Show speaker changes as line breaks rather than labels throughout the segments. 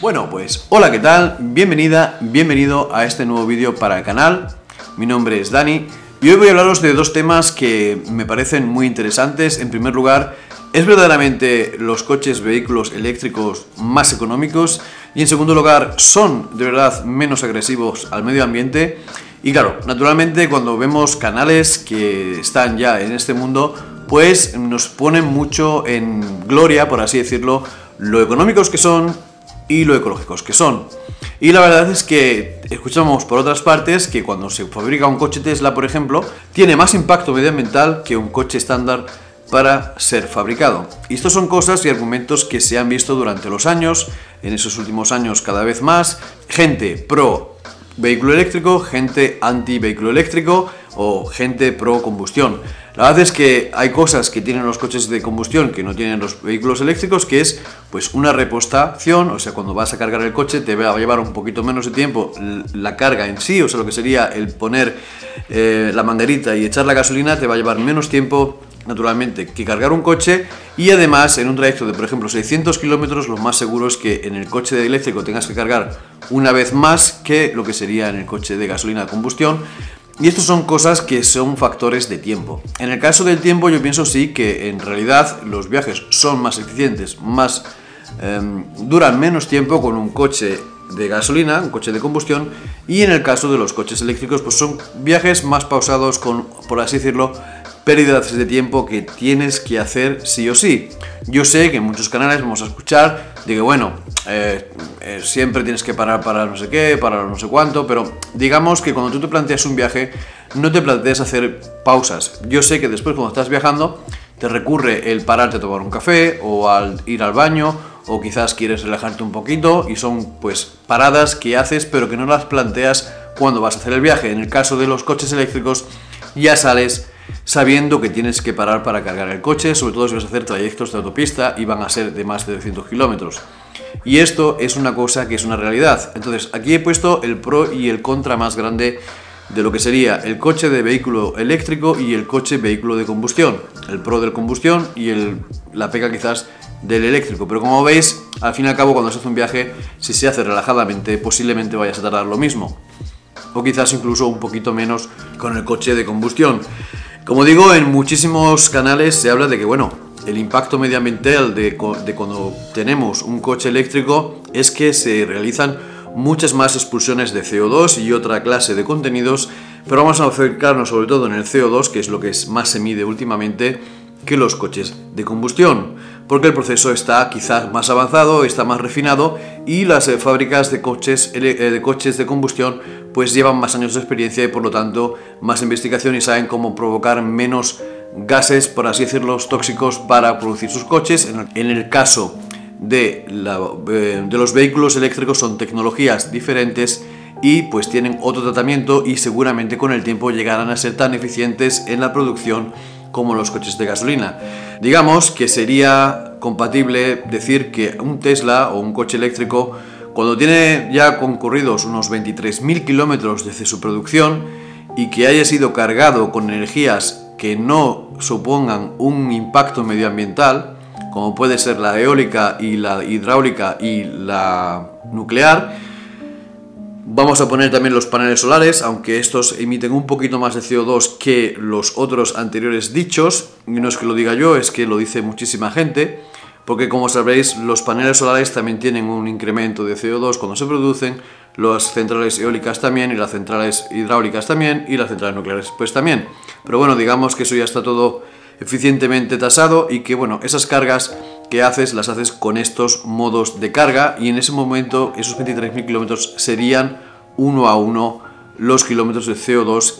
Bueno, pues hola, ¿qué tal? Bienvenida, bienvenido a este nuevo vídeo para el canal. Mi nombre es Dani y hoy voy a hablaros de dos temas que me parecen muy interesantes. En primer lugar, ¿es verdaderamente los coches vehículos eléctricos más económicos? Y en segundo lugar, ¿son de verdad menos agresivos al medio ambiente? Y claro, naturalmente cuando vemos canales que están ya en este mundo, pues nos ponen mucho en gloria, por así decirlo, lo económicos que son y lo ecológicos que son. Y la verdad es que escuchamos por otras partes que cuando se fabrica un coche Tesla, por ejemplo, tiene más impacto medioambiental que un coche estándar para ser fabricado. Y estos son cosas y argumentos que se han visto durante los años, en esos últimos años cada vez más, gente pro vehículo eléctrico, gente anti vehículo eléctrico o gente pro combustión. La verdad es que hay cosas que tienen los coches de combustión que no tienen los vehículos eléctricos, que es pues una repostación, o sea, cuando vas a cargar el coche te va a llevar un poquito menos de tiempo la carga en sí, o sea, lo que sería el poner eh, la manguerita y echar la gasolina te va a llevar menos tiempo naturalmente, que cargar un coche y además en un trayecto de, por ejemplo, 600 kilómetros, lo más seguro es que en el coche eléctrico tengas que cargar una vez más que lo que sería en el coche de gasolina de combustión. Y estas son cosas que son factores de tiempo. En el caso del tiempo yo pienso sí que en realidad los viajes son más eficientes, más em, duran menos tiempo con un coche de gasolina, un coche de combustión, y en el caso de los coches eléctricos pues son viajes más pausados con, por así decirlo, pérdidas de tiempo que tienes que hacer sí o sí. Yo sé que en muchos canales vamos a escuchar de que, bueno, eh, eh, siempre tienes que parar para no sé qué, para no sé cuánto, pero digamos que cuando tú te planteas un viaje, no te planteas hacer pausas. Yo sé que después cuando estás viajando, te recurre el pararte a tomar un café o al ir al baño o quizás quieres relajarte un poquito y son pues paradas que haces pero que no las planteas cuando vas a hacer el viaje. En el caso de los coches eléctricos ya sales sabiendo que tienes que parar para cargar el coche, sobre todo si vas a hacer trayectos de autopista y van a ser de más de 200 kilómetros. Y esto es una cosa que es una realidad. Entonces, aquí he puesto el pro y el contra más grande de lo que sería el coche de vehículo eléctrico y el coche vehículo de combustión. El pro del combustión y la pega quizás del eléctrico. Pero como veis, al fin y al cabo, cuando se hace un viaje, si se hace relajadamente, posiblemente vayas a tardar lo mismo. O quizás incluso un poquito menos con el coche de combustión. Como digo, en muchísimos canales se habla de que, bueno, el impacto medioambiental de, cuando tenemos un coche eléctrico es que se realizan muchas más expulsiones de CO2 y otra clase de contenidos, pero vamos a enfocarnos sobre todo en el CO2, que es lo que más se mide últimamente, que los coches de combustión, porque el proceso está quizás más avanzado, está más refinado y las eh, fábricas de coches, eh, de coches de combustión pues llevan más años de experiencia y por lo tanto más investigación y saben cómo provocar menos gases, por así decirlo, tóxicos para producir sus coches. En el caso de, eh, de los vehículos eléctricos son tecnologías diferentes y pues tienen otro tratamiento y seguramente con el tiempo llegarán a ser tan eficientes en la producción como los coches de gasolina. Digamos que sería compatible decir que un Tesla o un coche eléctrico cuando tiene ya concurridos unos 23.000 kilómetros desde su producción y que haya sido cargado con energías que no supongan un impacto medioambiental, como puede ser la eólica y la hidráulica y la nuclear, Vamos a poner también los paneles solares, aunque estos emiten un poquito más de CO2 que los otros anteriores dichos, y no es que lo diga yo, es que lo dice muchísima gente porque como sabréis los paneles solares también tienen un incremento de CO2 cuando se producen, las centrales eólicas también y las centrales hidráulicas también y las centrales nucleares pues también. Pero bueno, digamos que eso ya está todo eficientemente tasado y que bueno, esas cargas que haces las haces con estos modos de carga y en ese momento esos 23.000 kilómetros serían uno a uno los kilómetros de CO2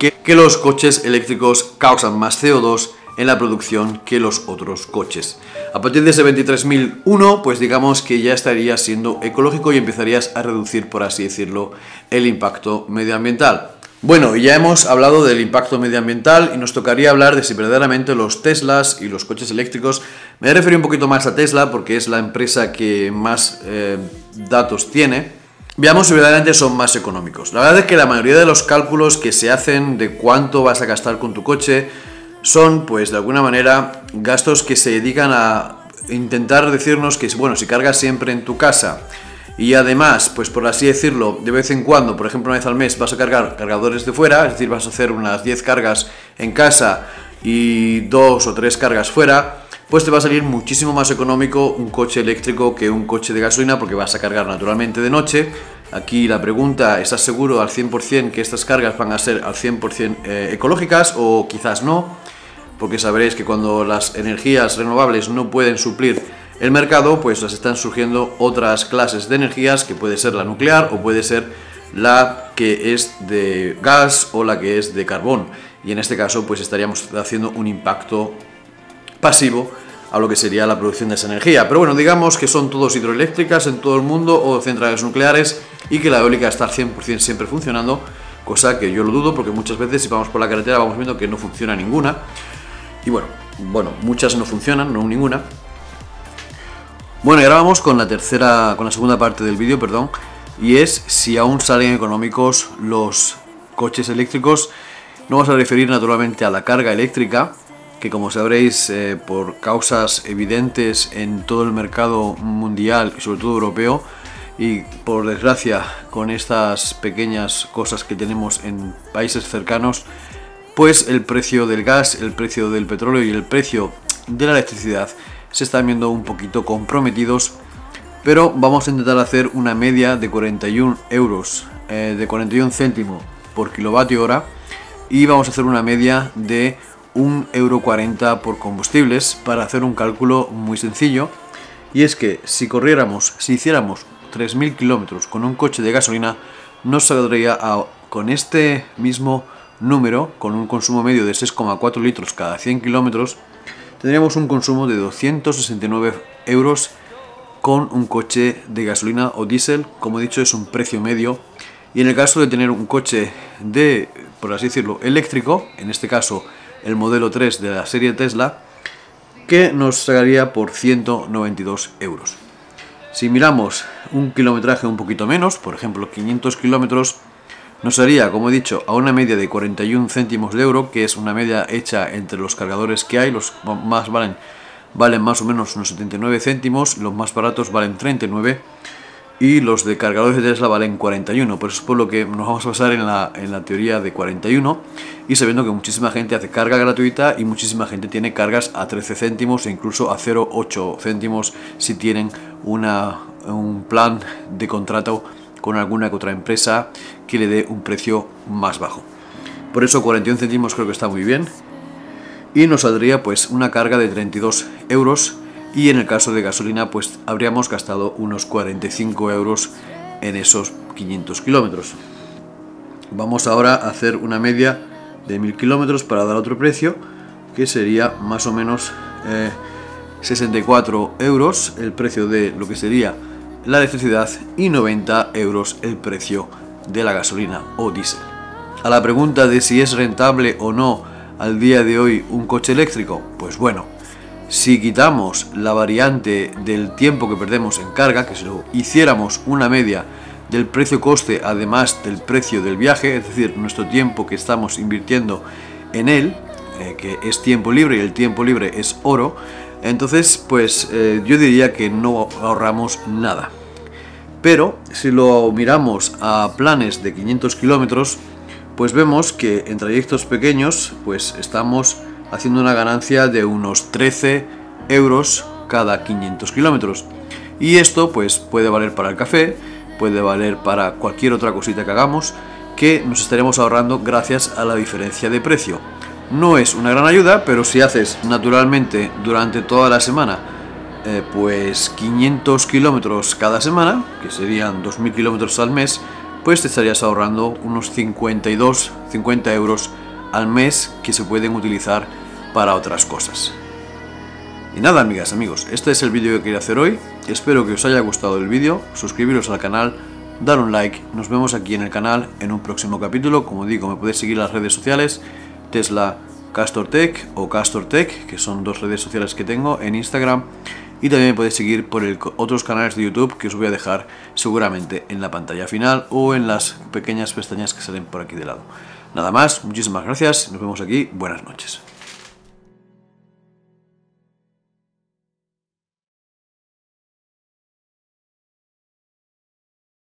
que, que los coches eléctricos causan más CO2 en la producción que los otros coches. A partir de ese 23.001, pues digamos que ya estarías siendo ecológico y empezarías a reducir, por así decirlo, el impacto medioambiental. Bueno, ya hemos hablado del impacto medioambiental y nos tocaría hablar de si verdaderamente los Teslas y los coches eléctricos, me a un poquito más a Tesla porque es la empresa que más eh, datos tiene, veamos si verdaderamente son más económicos. La verdad es que la mayoría de los cálculos que se hacen de cuánto vas a gastar con tu coche, son, pues, de alguna manera, gastos que se dedican a intentar decirnos que, bueno, si cargas siempre en tu casa y además, pues por así decirlo, de vez en cuando, por ejemplo una vez al mes, vas a cargar cargadores de fuera, es decir, vas a hacer unas 10 cargas en casa y dos o tres cargas fuera, pues te va a salir muchísimo más económico un coche eléctrico que un coche de gasolina porque vas a cargar naturalmente de noche. Aquí la pregunta, ¿estás seguro al 100% que estas cargas van a ser al 100% eh, ecológicas o quizás no? Porque sabréis que cuando las energías renovables no pueden suplir el mercado, pues las están surgiendo otras clases de energías que puede ser la nuclear o puede ser la que es de gas o la que es de carbón. Y en este caso, pues estaríamos haciendo un impacto pasivo a lo que sería la producción de esa energía. Pero bueno, digamos que son todos hidroeléctricas en todo el mundo o centrales nucleares y que la eólica está al 100% siempre funcionando, cosa que yo lo dudo porque muchas veces si vamos por la carretera vamos viendo que no funciona ninguna. Y bueno, bueno, muchas no funcionan, no ninguna. Bueno, y ahora vamos con la tercera, con la segunda parte del vídeo, perdón, y es si aún salen económicos los coches eléctricos. No vamos a referir naturalmente a la carga eléctrica, que como sabréis eh, por causas evidentes en todo el mercado mundial y sobre todo europeo y por desgracia con estas pequeñas cosas que tenemos en países cercanos pues el precio del gas, el precio del petróleo y el precio de la electricidad se están viendo un poquito comprometidos pero vamos a intentar hacer una media de 41 euros eh, de 41 céntimos por kilovatio hora y vamos a hacer una media de 1,40€ por combustibles para hacer un cálculo muy sencillo. Y es que si corriéramos, si hiciéramos 3.000 kilómetros con un coche de gasolina, nos saldría con este mismo número, con un consumo medio de 6,4 litros cada 100 kilómetros, tendríamos un consumo de 269 euros con un coche de gasolina o diésel. Como he dicho, es un precio medio. Y en el caso de tener un coche de, por así decirlo, eléctrico, en este caso el modelo 3 de la serie Tesla, que nos sacaría por 192 euros. Si miramos un kilometraje un poquito menos, por ejemplo 500 kilómetros, nos haría, como he dicho, a una media de 41 céntimos de euro, que es una media hecha entre los cargadores que hay, los más valen, valen más o menos unos 79 céntimos, los más baratos valen 39 y los de cargadores de Tesla valen 41, por eso es por lo que nos vamos a basar en la, en la teoría de 41 y sabiendo que muchísima gente hace carga gratuita y muchísima gente tiene cargas a 13 céntimos e incluso a 0,8 céntimos si tienen una, un plan de contrato con alguna otra empresa que le dé un precio más bajo. Por eso 41 céntimos creo que está muy bien y nos saldría pues una carga de 32 euros y en el caso de gasolina pues habríamos gastado unos 45 euros en esos 500 kilómetros. Vamos ahora a hacer una media de 1000 kilómetros para dar otro precio que sería más o menos 64 eh, euros el precio de lo que sería la electricidad y 90 euros el precio de la gasolina o diésel. A la pregunta de si es rentable o no al día de hoy un coche eléctrico, pues bueno, si quitamos la variante del tiempo que perdemos en carga, que si lo hiciéramos una media del precio-coste además del precio del viaje, es decir, nuestro tiempo que estamos invirtiendo en él, eh, que es tiempo libre y el tiempo libre es oro, entonces pues eh, yo diría que no ahorramos nada. Pero si lo miramos a planes de 500 kilómetros, pues vemos que en trayectos pequeños pues estamos haciendo una ganancia de unos 13 euros cada 500 kilómetros. Y esto pues puede valer para el café, puede valer para cualquier otra cosita que hagamos que nos estaremos ahorrando gracias a la diferencia de precio. No es una gran ayuda, pero si haces naturalmente durante toda la semana eh, pues 500 kilómetros cada semana, que serían 2.000 kilómetros al mes, pues te estarías ahorrando unos 52, 50 euros al mes que se pueden utilizar para otras cosas. Y nada, amigas, amigos, este es el vídeo que quería hacer hoy. Espero que os haya gustado el vídeo, suscribiros al canal, dar un like. Nos vemos aquí en el canal en un próximo capítulo. Como digo, me podéis seguir las redes sociales, Tesla Castor Tech o Castor Tech, que son dos redes sociales que tengo en Instagram. Y también me podéis seguir por otros canales de YouTube que os voy a dejar seguramente en la pantalla final o en las pequeñas pestañas que salen por aquí de lado. Nada más, muchísimas gracias, nos vemos aquí, buenas noches.